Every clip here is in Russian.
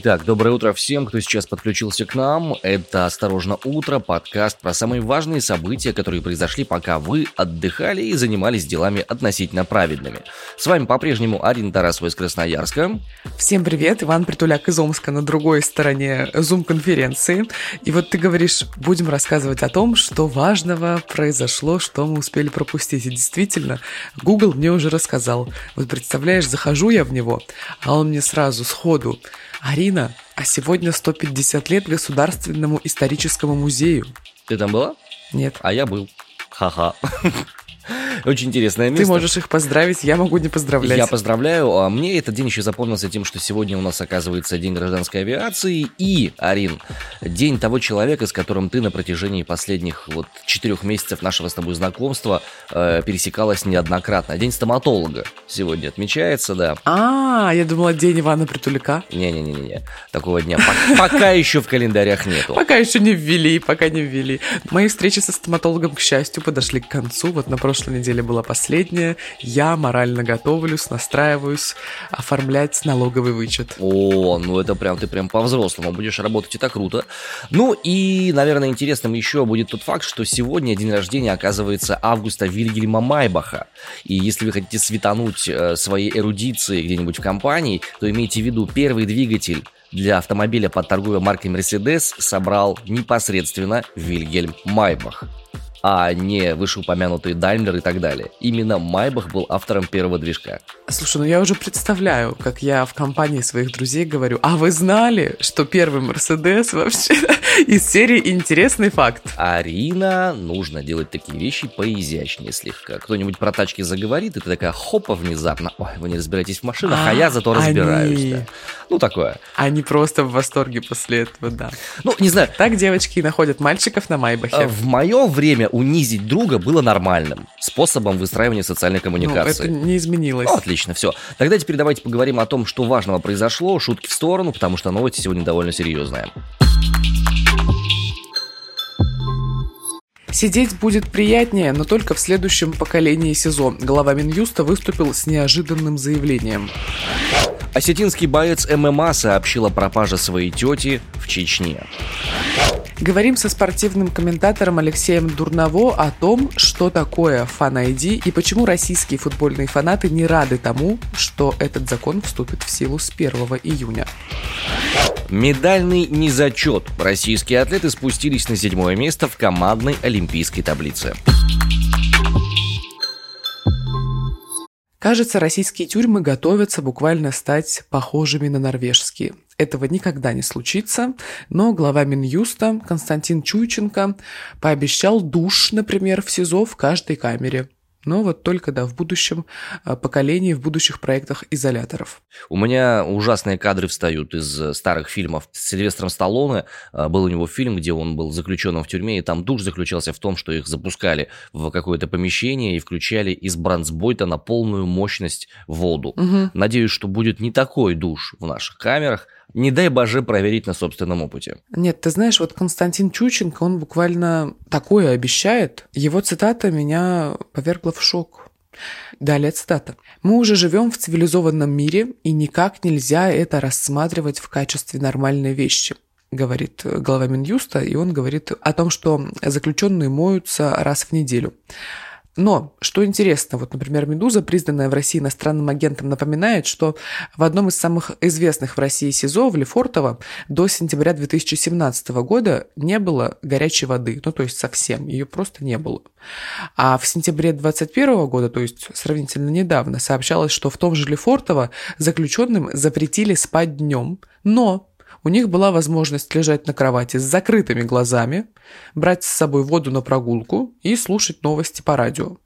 Итак, доброе утро всем, кто сейчас подключился к нам. Это «Осторожно, утро» подкаст про самые важные события, которые произошли, пока вы отдыхали и занимались делами относительно праведными. С вами по-прежнему Арина Тарасова из Красноярска. Всем привет, Иван Притуляк из Омска на другой стороне Zoom-конференции. И вот ты говоришь, будем рассказывать о том, что важного произошло, что мы успели пропустить. И действительно, Google мне уже рассказал. Вот представляешь, захожу я в него, а он мне сразу сходу Арина, а сегодня 150 лет Государственному историческому музею. Ты там была? Нет. А я был. Ха-ха. Очень интересное место. Ты можешь их поздравить, я могу не поздравлять. Я поздравляю. А мне этот день еще запомнился тем, что сегодня у нас оказывается День гражданской авиации и, Арин, день того человека, с которым ты на протяжении последних вот четырех месяцев нашего с тобой знакомства э, пересекалась неоднократно. День стоматолога сегодня отмечается, да. А, я думала, день Ивана Притуляка. Не-не-не-не, такого дня пока еще в календарях нету. Пока еще не ввели, пока не ввели. Мои встречи со стоматологом, к счастью, подошли к концу. Вот на прошлой неделе была последняя. Я морально готовлюсь, настраиваюсь оформлять налоговый вычет. О, ну это прям ты прям по-взрослому будешь работать, это круто. Ну и, наверное, интересным еще будет тот факт, что сегодня день рождения оказывается Августа Вильгельма Майбаха. И если вы хотите светануть э, своей эрудиции где-нибудь в компании, то имейте в виду первый двигатель для автомобиля под торговой маркой Mercedes собрал непосредственно Вильгельм Майбах а не вышеупомянутые Даймлер и так далее. Именно Майбах был автором первого движка. Слушай, ну я уже представляю, как я в компании своих друзей говорю, а вы знали, что первый Мерседес вообще из серии «Интересный факт»? Арина, нужно делать такие вещи поизящнее слегка. Кто-нибудь про тачки заговорит, и ты такая хопа внезапно, ой, вы не разбираетесь в машинах, а, а я зато разбираюсь. Они... Да. Ну, такое. Они просто в восторге после этого, да. Ну, не знаю. Так девочки находят мальчиков на Майбахе. В мое время унизить друга было нормальным способом выстраивания социальной коммуникации. Ну, это не изменилось. Ну, отлично, все. Тогда теперь давайте поговорим о том, что важного произошло, шутки в сторону, потому что новости сегодня довольно серьезные. Сидеть будет приятнее, но только в следующем поколении СИЗО. Глава Минюста выступил с неожиданным заявлением. Осетинский боец ММА сообщил о пропаже своей тети в Чечне. Говорим со спортивным комментатором Алексеем Дурново о том, что такое фан-ID и почему российские футбольные фанаты не рады тому, что этот закон вступит в силу с 1 июня. Медальный незачет. Российские атлеты спустились на седьмое место в командной олимпийской таблице. Кажется, российские тюрьмы готовятся буквально стать похожими на норвежские. Этого никогда не случится, но глава Минюста Константин Чуйченко пообещал душ, например, в СИЗО в каждой камере. Но вот только, да, в будущем а, поколении, в будущих проектах изоляторов. У меня ужасные кадры встают из э, старых фильмов. С Сильвестром Сталлоне а, был у него фильм, где он был заключенным в тюрьме, и там душ заключался в том, что их запускали в какое-то помещение и включали из бронзбойта на полную мощность воду. Угу. Надеюсь, что будет не такой душ в наших камерах, не дай боже проверить на собственном опыте. Нет, ты знаешь, вот Константин Чученко, он буквально такое обещает. Его цитата меня повергла в шок. Далее цитата. «Мы уже живем в цивилизованном мире, и никак нельзя это рассматривать в качестве нормальной вещи говорит глава Минюста, и он говорит о том, что заключенные моются раз в неделю. Но, что интересно, вот, например, «Медуза», признанная в России иностранным агентом, напоминает, что в одном из самых известных в России СИЗО, в Лефортово, до сентября 2017 года не было горячей воды, ну, то есть совсем, ее просто не было. А в сентябре 2021 года, то есть сравнительно недавно, сообщалось, что в том же Лефортово заключенным запретили спать днем, но у них была возможность лежать на кровати с закрытыми глазами, брать с собой воду на прогулку и слушать новости по радио.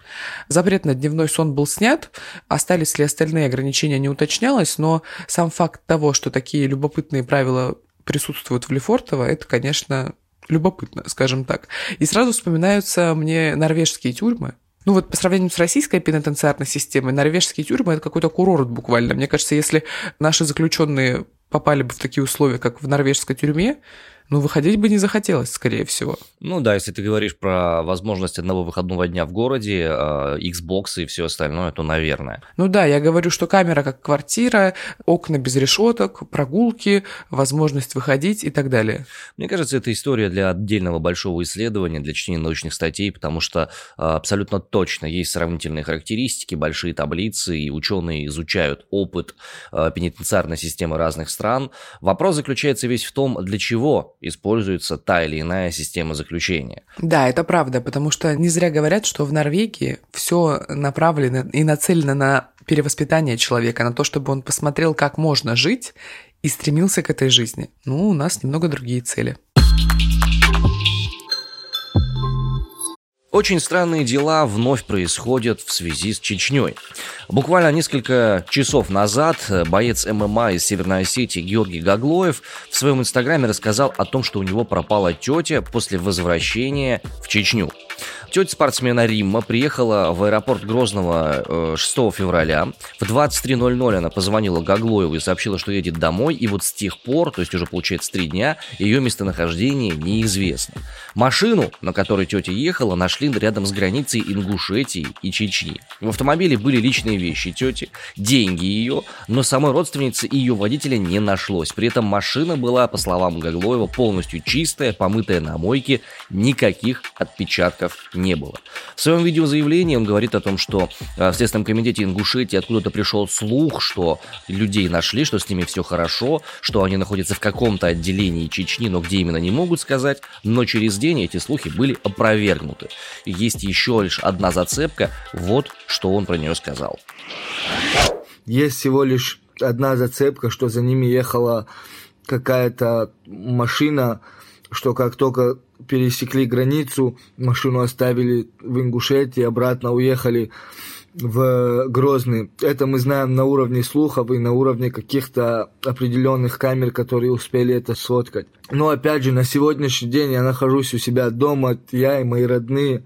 Запрет на дневной сон был снят, остались ли остальные ограничения не уточнялось, но сам факт того, что такие любопытные правила присутствуют в Лефортово, это, конечно, любопытно, скажем так. И сразу вспоминаются мне норвежские тюрьмы, ну вот по сравнению с российской пенитенциарной системой, норвежские тюрьмы – это какой-то курорт буквально. Мне кажется, если наши заключенные попали бы в такие условия, как в норвежской тюрьме, ну, выходить бы не захотелось, скорее всего. Ну да, если ты говоришь про возможность одного выходного дня в городе, э, Xbox и все остальное, то наверное. Ну да, я говорю, что камера как квартира, окна без решеток, прогулки, возможность выходить и так далее. Мне кажется, это история для отдельного большого исследования, для чтения научных статей, потому что э, абсолютно точно есть сравнительные характеристики, большие таблицы, и ученые изучают опыт э, пенитенциарной системы разных стран. Вопрос заключается весь в том, для чего используется та или иная система заключения. Да, это правда, потому что не зря говорят, что в Норвегии все направлено и нацелено на перевоспитание человека, на то, чтобы он посмотрел, как можно жить и стремился к этой жизни. Ну, у нас немного другие цели. Очень странные дела вновь происходят в связи с Чечней. Буквально несколько часов назад боец ММА из Северной Осетии Георгий Гаглоев в своем инстаграме рассказал о том, что у него пропала тетя после возвращения в Чечню. Тетя спортсмена Римма приехала в аэропорт Грозного 6 э, февраля. В 23.00 она позвонила Гаглоеву и сообщила, что едет домой. И вот с тех пор, то есть уже получается три дня, ее местонахождение неизвестно. Машину, на которой тетя ехала, нашли рядом с границей Ингушетии и Чечни. В автомобиле были личные вещи тети, деньги ее, но самой родственницы и ее водителя не нашлось. При этом машина была, по словам Гаглоева, полностью чистая, помытая на мойке, никаких отпечатков не было. В своем видеозаявлении он говорит о том, что э, в Следственном комитете Ингушетии откуда-то пришел слух, что людей нашли, что с ними все хорошо, что они находятся в каком-то отделении Чечни, но где именно не могут сказать, но через день эти слухи были опровергнуты. Есть еще лишь одна зацепка, вот что он про нее сказал. Есть всего лишь одна зацепка, что за ними ехала какая-то машина, что как только пересекли границу, машину оставили в Ингушетии, обратно уехали в Грозный. Это мы знаем на уровне слухов и на уровне каких-то определенных камер, которые успели это сфоткать. Но опять же, на сегодняшний день я нахожусь у себя дома, я и мои родные.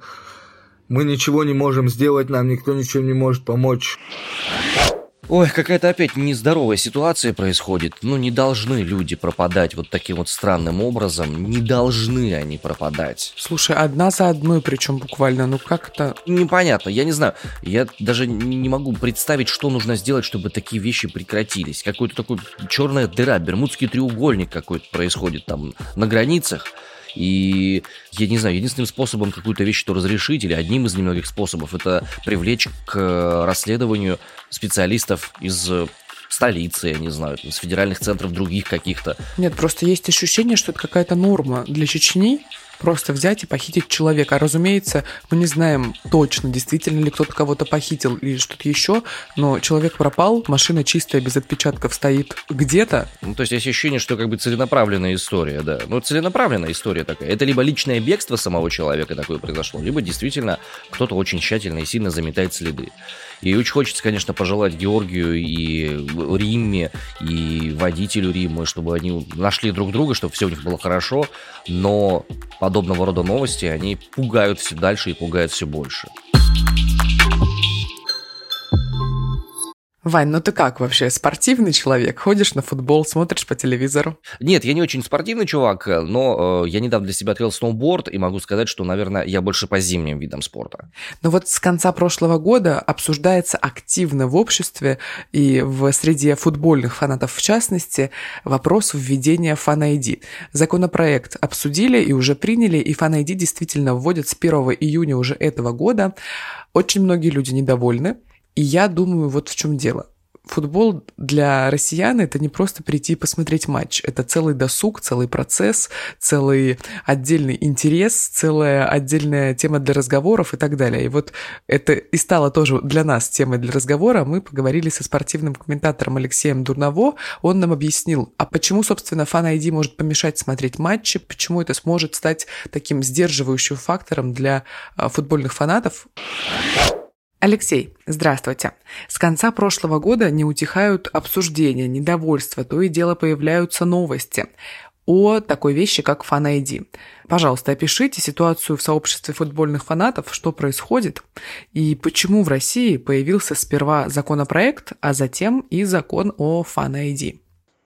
Мы ничего не можем сделать, нам никто ничего не может помочь. Ой, какая-то опять нездоровая ситуация происходит. Ну, не должны люди пропадать вот таким вот странным образом. Не должны они пропадать. Слушай, одна за одной, причем буквально, ну как это... Непонятно, я не знаю. Я даже не могу представить, что нужно сделать, чтобы такие вещи прекратились. Какой-то такой черная дыра, бермудский треугольник какой-то происходит там на границах. И я не знаю, единственным способом какую-то вещь то разрешить, или одним из немногих способов, это привлечь к расследованию специалистов из столицы, я не знаю, из федеральных центров других каких-то. Нет, просто есть ощущение, что это какая-то норма для Чечни, просто взять и похитить человека. А разумеется, мы не знаем точно, действительно ли кто-то кого-то похитил или что-то еще, но человек пропал, машина чистая, без отпечатков стоит где-то. Ну, то есть есть ощущение, что как бы целенаправленная история, да. Ну, целенаправленная история такая. Это либо личное бегство самого человека такое произошло, либо действительно кто-то очень тщательно и сильно заметает следы. И очень хочется, конечно, пожелать Георгию и Римме, и водителю Риммы, чтобы они нашли друг друга, чтобы все у них было хорошо, но подобного рода новости, они пугают все дальше и пугают все больше. Вань, ну ты как вообще? Спортивный человек? Ходишь на футбол, смотришь по телевизору? Нет, я не очень спортивный чувак, но э, я недавно для себя открыл сноуборд и могу сказать, что, наверное, я больше по зимним видам спорта. Но вот с конца прошлого года обсуждается активно в обществе и в среде футбольных фанатов в частности вопрос введения фан-ID. Законопроект обсудили и уже приняли, и фан-ID действительно вводят с 1 июня уже этого года. Очень многие люди недовольны, и я думаю, вот в чем дело. Футбол для россиян это не просто прийти и посмотреть матч. Это целый досуг, целый процесс, целый отдельный интерес, целая отдельная тема для разговоров и так далее. И вот это и стало тоже для нас темой для разговора. Мы поговорили со спортивным комментатором Алексеем Дурново. Он нам объяснил, а почему, собственно, фан ID может помешать смотреть матчи, почему это сможет стать таким сдерживающим фактором для а, футбольных фанатов. Алексей, здравствуйте. С конца прошлого года не утихают обсуждения, недовольства, то и дело появляются новости о такой вещи, как фан -ID. Пожалуйста, опишите ситуацию в сообществе футбольных фанатов, что происходит и почему в России появился сперва законопроект, а затем и закон о фан -ID.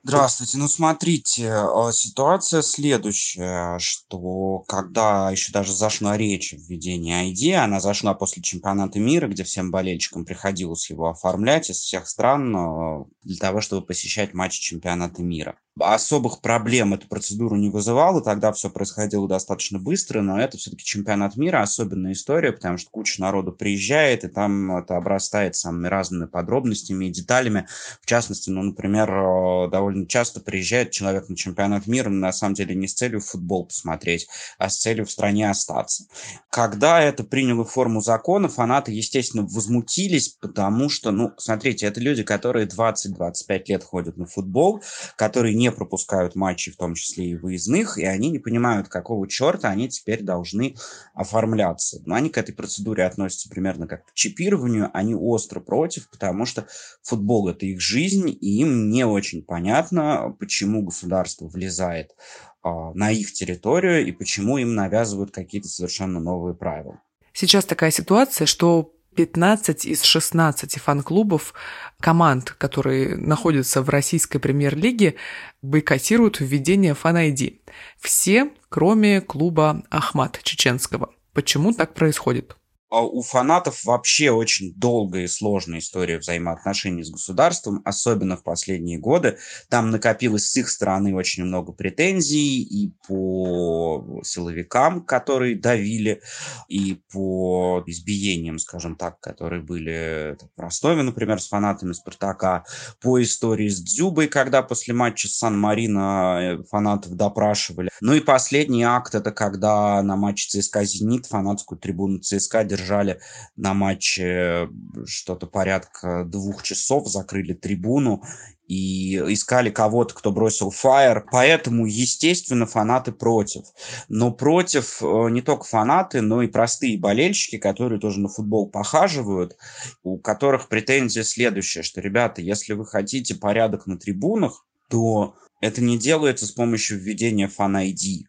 Здравствуйте. Ну, смотрите, а, ситуация следующая, что когда еще даже зашла речь в введении ID, она зашла после чемпионата мира, где всем болельщикам приходилось его оформлять из всех стран а, для того, чтобы посещать матчи чемпионата мира особых проблем эта процедура не вызывала, тогда все происходило достаточно быстро, но это все-таки чемпионат мира, особенная история, потому что куча народу приезжает, и там это обрастает самыми разными подробностями и деталями. В частности, ну, например, э, довольно часто приезжает человек на чемпионат мира, на самом деле не с целью футбол посмотреть, а с целью в стране остаться. Когда это приняло форму закона, фанаты, естественно, возмутились, потому что, ну, смотрите, это люди, которые 20-25 лет ходят на футбол, которые не пропускают матчи, в том числе и выездных, и они не понимают, какого черта они теперь должны оформляться. Но они к этой процедуре относятся примерно как к чипированию, они остро против, потому что футбол – это их жизнь, и им не очень понятно, почему государство влезает а, на их территорию и почему им навязывают какие-то совершенно новые правила. Сейчас такая ситуация, что 15 из 16 фан-клубов команд, которые находятся в российской премьер-лиге, бойкотируют введение фан-ID. Все, кроме клуба «Ахмат» чеченского. Почему так происходит? А у фанатов вообще очень долгая и сложная история взаимоотношений с государством, особенно в последние годы. Там накопилось с их стороны очень много претензий и по силовикам, которые давили, и по избиениям, скажем так, которые были в Ростове, например, с фанатами «Спартака», по истории с Дзюбой, когда после матча с Сан-Марино фанатов допрашивали. Ну и последний акт – это когда на матче ЦСКА «Зенит» фанатскую трибуну ЦСКА держали на матче что-то порядка двух часов, закрыли трибуну и искали кого-то, кто бросил фаер. Поэтому, естественно, фанаты против. Но против э, не только фанаты, но и простые болельщики, которые тоже на футбол похаживают, у которых претензия следующая, что, ребята, если вы хотите порядок на трибунах, то это не делается с помощью введения фан-ID.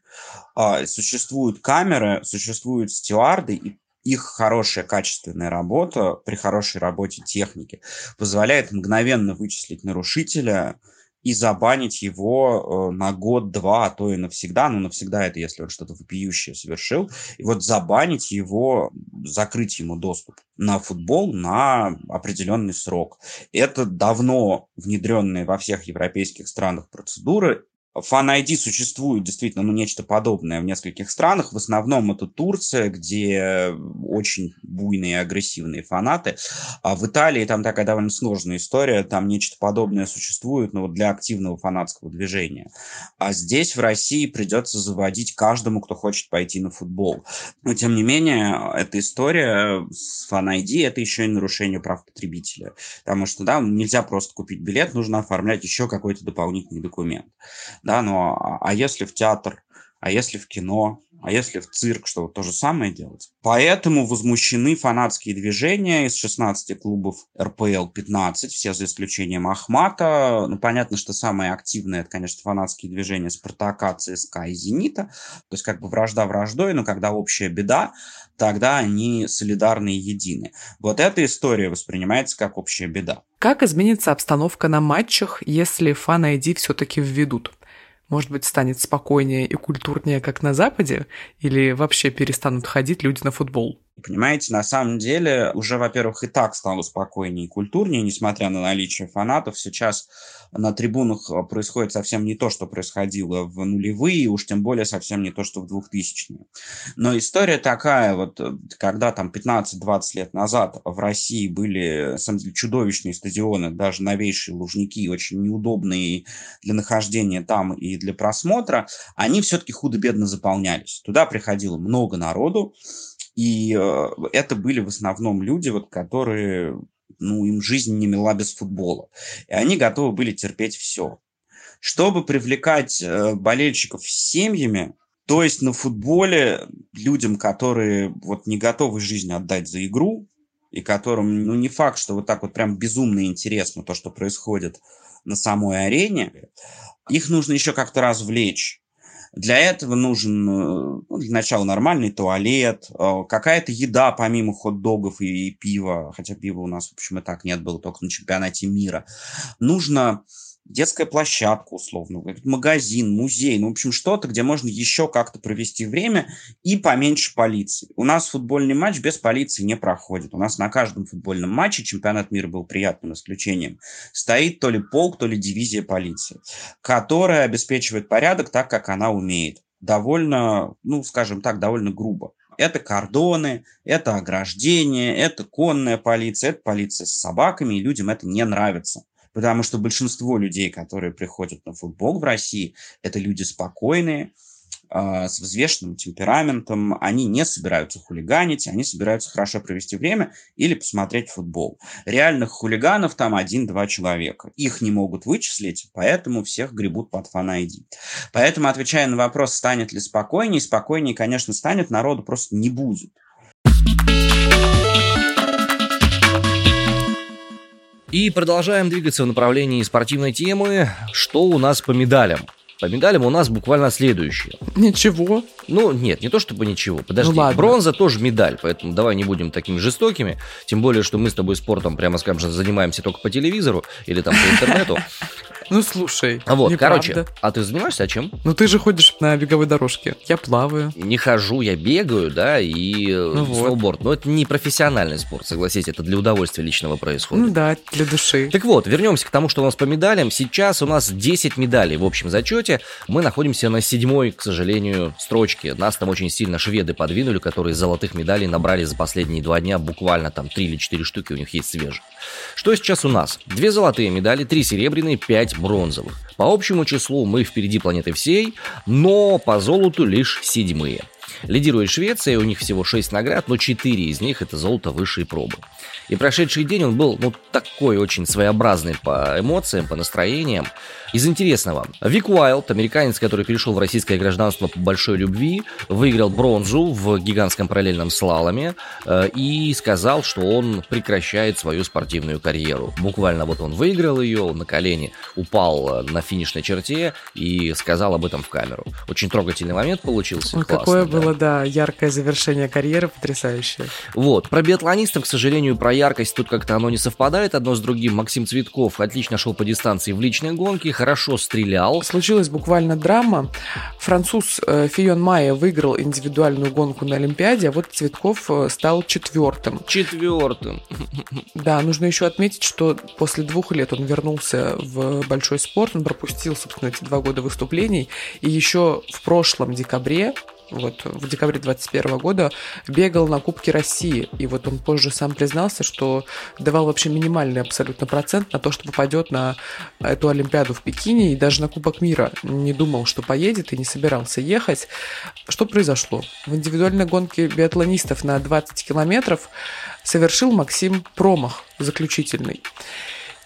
А, существуют камеры, существуют стюарды, и их хорошая качественная работа при хорошей работе техники позволяет мгновенно вычислить нарушителя и забанить его э, на год-два, а то и навсегда. Ну, навсегда это если он что-то вопиющее совершил. И вот забанить его, закрыть ему доступ на футбол на определенный срок. Это давно внедренные во всех европейских странах процедуры, Fan ID существует действительно ну, нечто подобное в нескольких странах. В основном это Турция, где очень буйные агрессивные фанаты. А в Италии там такая довольно сложная история. Там нечто подобное существует, но для активного фанатского движения. А здесь, в России, придется заводить каждому, кто хочет пойти на футбол. Но, тем не менее, эта история с Fan ID – это еще и нарушение прав потребителя. Потому что, да, нельзя просто купить билет, нужно оформлять еще какой-то дополнительный документ да, ну а, а если в театр, а если в кино, а если в цирк, что то же самое делать. Поэтому возмущены фанатские движения из 16 клубов РПЛ 15, все за исключением Ахмата. Ну, понятно, что самые активные, это, конечно, фанатские движения Спартака, ЦСКА и Зенита. То есть как бы вражда враждой, но когда общая беда, тогда они солидарны и едины. Вот эта история воспринимается как общая беда. Как изменится обстановка на матчах, если фан-айди все-таки введут? Может быть, станет спокойнее и культурнее, как на Западе, или вообще перестанут ходить люди на футбол? Понимаете, на самом деле уже, во-первых, и так стало спокойнее и культурнее, несмотря на наличие фанатов. Сейчас на трибунах э, происходит совсем не то, что происходило в нулевые, уж тем более совсем не то, что в двухтысячные. Но история такая, вот э, когда там 15-20 лет назад в России были, на самом деле, чудовищные стадионы, даже новейшие лужники, очень неудобные для нахождения там и для просмотра, они все-таки худо-бедно заполнялись. Туда приходило много народу, и э, это были в основном люди, вот, которые, ну, им жизнь не мила без футбола. И они готовы были терпеть все. Чтобы привлекать э, болельщиков семьями, то есть на футболе людям, которые вот не готовы жизнь отдать за игру, и которым, ну, не факт, что вот так вот прям безумно интересно то, что происходит на самой арене, их нужно еще как-то развлечь. Для этого нужен, э, ну, для начала, нормальный туалет, э, какая-то еда помимо хот-догов и пива, хотя пива у нас, в общем, и так нет, было только на чемпионате мира. Нужно детская площадка условно, магазин, музей, ну, в общем, что-то, где можно еще как-то провести время и поменьше полиции. У нас футбольный матч без полиции не проходит. У нас на каждом футбольном матче, чемпионат мира был приятным исключением, стоит то ли полк, то ли дивизия полиции, которая обеспечивает порядок так, как она умеет. Довольно, ну, скажем так, довольно грубо. Это кордоны, это ограждение, это конная полиция, это полиция с собаками, и людям это не нравится потому что большинство людей, которые приходят на футбол в России, это люди спокойные, а, с взвешенным темпераментом, они не собираются хулиганить, они собираются хорошо провести время или посмотреть футбол. Реальных хулиганов там один-два человека. Их не могут вычислить, поэтому всех гребут под фан-айди. Поэтому, отвечая на вопрос, станет ли спокойнее, спокойнее, конечно, станет, народу просто не будет. И продолжаем двигаться в направлении спортивной темы. Что у нас по медалям? По медалям у нас буквально следующее. Ничего. Ну, нет, не то чтобы ничего. Подожди, ну, бронза тоже медаль, поэтому давай не будем такими жестокими. Тем более, что мы с тобой спортом, прямо скажем, занимаемся только по телевизору или там по интернету. Ну, слушай, Вот, неправда. короче, а ты занимаешься а чем? Ну, ты же ходишь на беговой дорожке. Я плаваю. Не хожу, я бегаю, да, и э, ну сноуборд. Вот. Но это не профессиональный спорт, согласитесь, это для удовольствия личного происходит. Ну да, для души. Так вот, вернемся к тому, что у нас по медалям. Сейчас у нас 10 медалей в общем зачете. Мы находимся на седьмой, к сожалению, строчке. Нас там очень сильно шведы подвинули, которые золотых медалей набрали за последние два дня. Буквально там 3 или 4 штуки у них есть свежих. Что сейчас у нас? Две золотые медали, три серебряные, пять бронзовых. По общему числу мы впереди планеты всей, но по золоту лишь седьмые. Лидирует Швеция, у них всего 6 наград, но 4 из них это золото высшей пробы. И прошедший день он был, ну, такой очень своеобразный по эмоциям, по настроениям. Из интересного. Вик Уайлд, американец, который перешел в российское гражданство по большой любви, выиграл бронзу в гигантском параллельном слаломе э, и сказал, что он прекращает свою спортивную карьеру. Буквально вот он выиграл ее, он на колени упал э, на финишной черте и сказал об этом в камеру. Очень трогательный момент получился. Ой, какое да. Было, да, яркое завершение карьеры, потрясающее. Вот. Про биатлонистов, к сожалению, про яркость тут как-то оно не совпадает одно с другим. Максим Цветков отлично шел по дистанции в личной гонке, хорошо стрелял. Случилась буквально драма. Француз э, Фион Майя выиграл индивидуальную гонку на Олимпиаде, а вот Цветков э, стал четвертым. Четвертым. Да, нужно еще отметить, что после двух лет он вернулся в большой спорт, он пропустил, собственно, эти два года выступлений, и еще в прошлом декабре вот в декабре 2021 года бегал на Кубке России. И вот он позже сам признался, что давал вообще минимальный абсолютно процент на то, что попадет на эту Олимпиаду в Пекине и даже на Кубок мира. Не думал, что поедет и не собирался ехать. Что произошло? В индивидуальной гонке биатлонистов на 20 километров совершил Максим промах заключительный.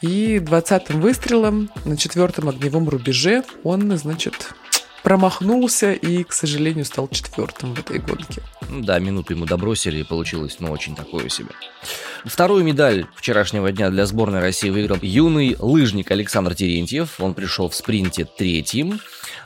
И 20-м выстрелом на четвертом огневом рубеже он, значит, промахнулся и, к сожалению, стал четвертым в этой гонке. Ну да, минуту ему добросили, и получилось, ну, очень такое себе. Вторую медаль вчерашнего дня для сборной России выиграл юный лыжник Александр Терентьев. Он пришел в спринте третьим.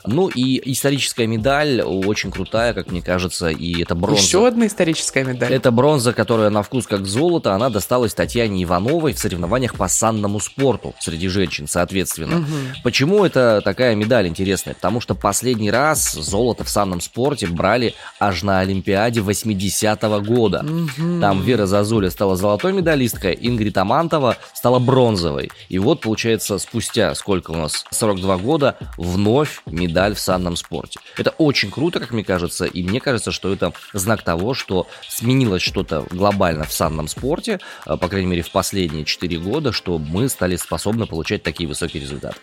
Ну и историческая медаль очень крутая, как мне кажется, и это бронза. Еще одна историческая медаль. Это бронза, которая на вкус как золото, она досталась Татьяне Ивановой в соревнованиях по санному спорту среди женщин, соответственно. Угу. Почему это такая медаль интересная? Потому что последний раз золото в санном спорте брали аж на Олимпиаде 80-го года. Угу. Там Вера Зазуля стала золотой медалисткой, Ингрид Амантова стала бронзовой. И вот, получается, спустя сколько у нас? 42 года вновь медаль медаль в санном спорте. Это очень круто, как мне кажется, и мне кажется, что это знак того, что сменилось что-то глобально в санном спорте, э, по крайней мере в последние 4 года, что мы стали способны получать такие высокие результаты.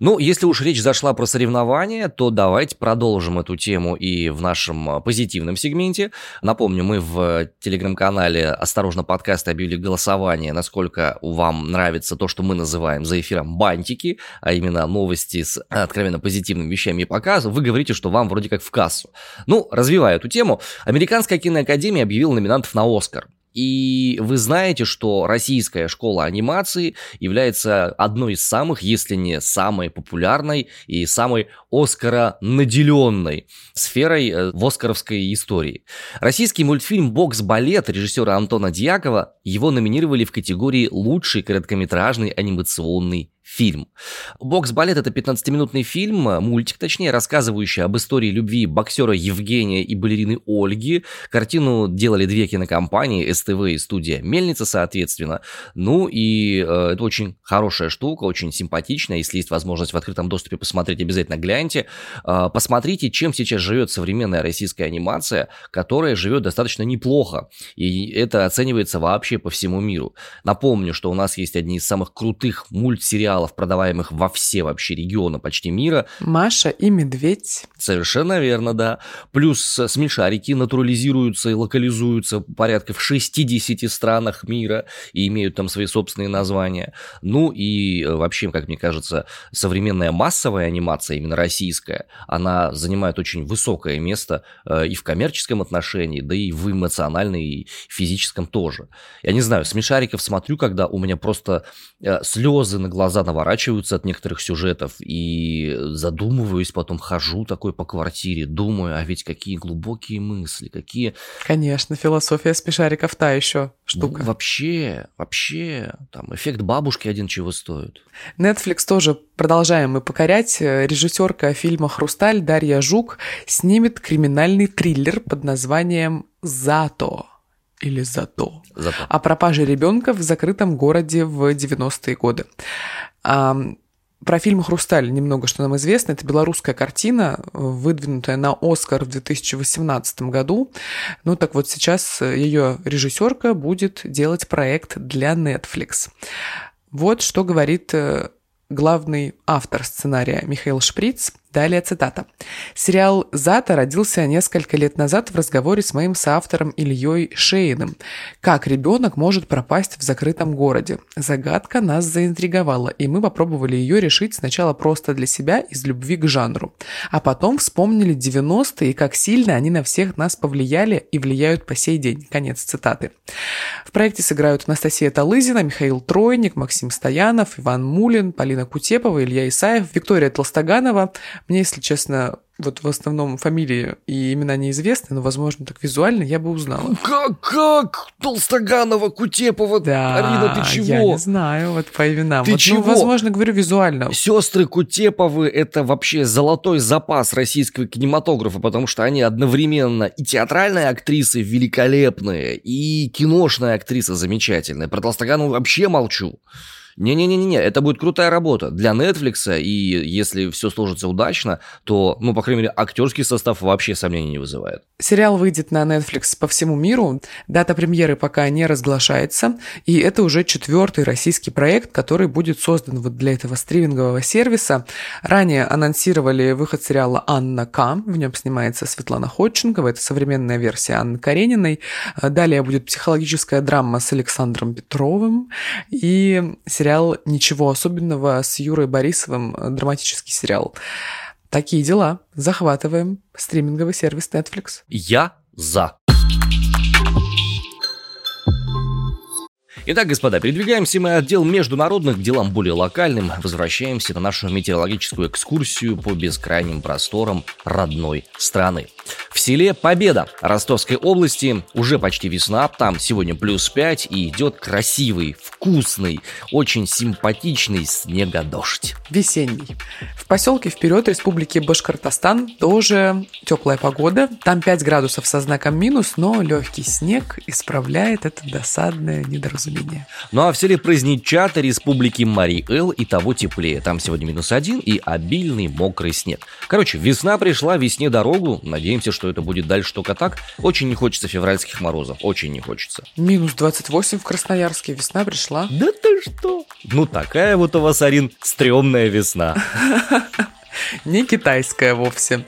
Ну, если уж речь зашла про соревнования, то давайте продолжим эту тему и в нашем а, позитивном сегменте. Напомню, мы в телеграм-канале «Осторожно, подкаст» объявили голосование, насколько вам нравится то, что мы называем за эфиром бантики, а именно новости с откровенно позитивными вещами и показом. Вы говорите, что вам вроде как в кассу. Ну, развивая эту тему, Американская киноакадемия объявила номинантов на «Оскар». И вы знаете, что российская школа анимации является одной из самых, если не самой популярной и самой Оскара-наделенной сферой э, в оскаровской истории. Российский мультфильм «Бокс-балет» режиссера Антона Дьякова его номинировали в категории «Лучший короткометражный анимационный фильм. «Бокс-балет» — это 15-минутный фильм, мультик точнее, рассказывающий об истории любви боксера Евгения и балерины Ольги. Картину делали две кинокомпании, СТВ и студия «Мельница», соответственно. Ну и э, это очень хорошая штука, очень симпатичная. Если есть возможность в открытом доступе посмотреть, обязательно гляньте. Э, посмотрите, чем сейчас живет современная российская анимация, которая живет достаточно неплохо. И это оценивается вообще по всему миру. Напомню, что у нас есть одни из самых крутых мультсериалов сериалов, продаваемых во все вообще регионы почти мира. Маша и Медведь. Совершенно верно, да. Плюс смешарики натурализируются и локализуются порядка в 60 странах мира и имеют там свои собственные названия. Ну и э, вообще, как мне кажется, современная массовая анимация, именно российская, она занимает очень высокое место э, и в коммерческом отношении, да и в эмоциональном и физическом тоже. Я не знаю, смешариков смотрю, когда у меня просто э, слезы на глаза наворачиваются от некоторых сюжетов, и задумываюсь, потом хожу такой по квартире, думаю, а ведь какие глубокие мысли, какие... Конечно, философия смешариков та еще штука. Ну, вообще, вообще, там, эффект бабушки один чего стоит. Netflix тоже продолжаем мы покорять. Режиссерка фильма «Хрусталь» Дарья Жук снимет криминальный триллер под названием «Зато» или «Зато», Зато. о пропаже ребенка в закрытом городе в 90-е годы. Про фильм «Хрусталь» немного что нам известно. Это белорусская картина, выдвинутая на «Оскар» в 2018 году. Ну так вот сейчас ее режиссерка будет делать проект для Netflix. Вот что говорит э, главный автор сценария Михаил Шприц – Далее цитата. «Сериал «Зата» родился несколько лет назад в разговоре с моим соавтором Ильей Шейным. Как ребенок может пропасть в закрытом городе? Загадка нас заинтриговала, и мы попробовали ее решить сначала просто для себя из любви к жанру. А потом вспомнили 90-е и как сильно они на всех нас повлияли и влияют по сей день». Конец цитаты. В проекте сыграют Анастасия Талызина, Михаил Тройник, Максим Стоянов, Иван Мулин, Полина Кутепова, Илья Исаев, Виктория Толстоганова – мне, если честно, вот в основном фамилии и имена неизвестны, но, возможно, так визуально я бы узнала. Как, как? Толстоганова, Кутепова, да, Арина, ты чего? я не знаю, вот по именам. Ты вот, чего? Ну, возможно, говорю визуально. Сестры Кутеповы – это вообще золотой запас российского кинематографа, потому что они одновременно и театральные актрисы великолепные, и киношная актриса замечательная. Про Толстоганову вообще молчу. Не-не-не-не, это будет крутая работа для Netflix, и если все сложится удачно, то, ну, по крайней мере, актерский состав вообще сомнений не вызывает. Сериал выйдет на Netflix по всему миру, дата премьеры пока не разглашается, и это уже четвертый российский проект, который будет создан вот для этого стримингового сервиса. Ранее анонсировали выход сериала «Анна К», в нем снимается Светлана Ходченкова, это современная версия Анны Карениной. Далее будет психологическая драма с Александром Петровым и сериал сериал «Ничего особенного» с Юрой Борисовым, э, драматический сериал. Такие дела. Захватываем стриминговый сервис Netflix. Я за. Итак, господа, передвигаемся мы от дел международных к делам более локальным. Возвращаемся на нашу метеорологическую экскурсию по бескрайним просторам родной страны. В селе Победа Ростовской области уже почти весна, там сегодня плюс 5 и идет красивый, вкусный, очень симпатичный снегодождь. Весенний. В поселке Вперед Республики Башкортостан тоже теплая погода. Там 5 градусов со знаком минус, но легкий снег исправляет это досадное недоразумение. Ну а в селе Праздничата Республики Мари-Эл и того теплее. Там сегодня минус один и обильный мокрый снег. Короче, весна пришла, весне дорогу. Надеемся, что это будет дальше только так. Очень не хочется февральских морозов, очень не хочется. Минус 28 в Красноярске, весна пришла. Да ты что? Ну такая вот у вас, Арин, стрёмная весна. Не китайская вовсе.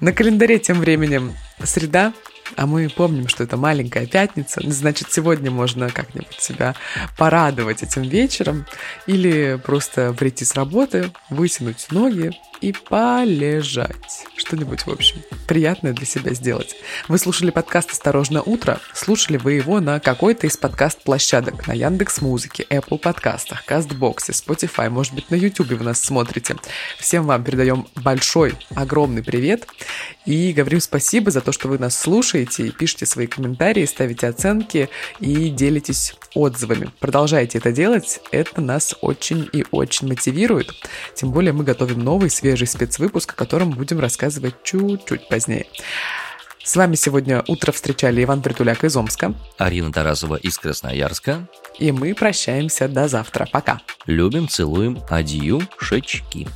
На календаре тем временем среда, а мы помним, что это маленькая пятница, значит, сегодня можно как-нибудь себя порадовать этим вечером или просто прийти с работы, вытянуть ноги и полежать что-нибудь, в общем, приятное для себя сделать. Вы слушали подкаст «Осторожно, утро». Слушали вы его на какой-то из подкаст-площадок. На Яндекс Музыке, Apple подкастах, Кастбоксе, Spotify, может быть, на YouTube вы нас смотрите. Всем вам передаем большой, огромный привет и говорим спасибо за то, что вы нас слушаете, пишите свои комментарии, ставите оценки и делитесь отзывами. Продолжайте это делать, это нас очень и очень мотивирует. Тем более мы готовим новый свежий спецвыпуск, о котором будем рассказывать чуть-чуть позднее. С вами сегодня утро встречали Иван Притуляк из Омска. Арина Тарасова из Красноярска. И мы прощаемся до завтра. Пока. Любим, целуем, адью, шечки.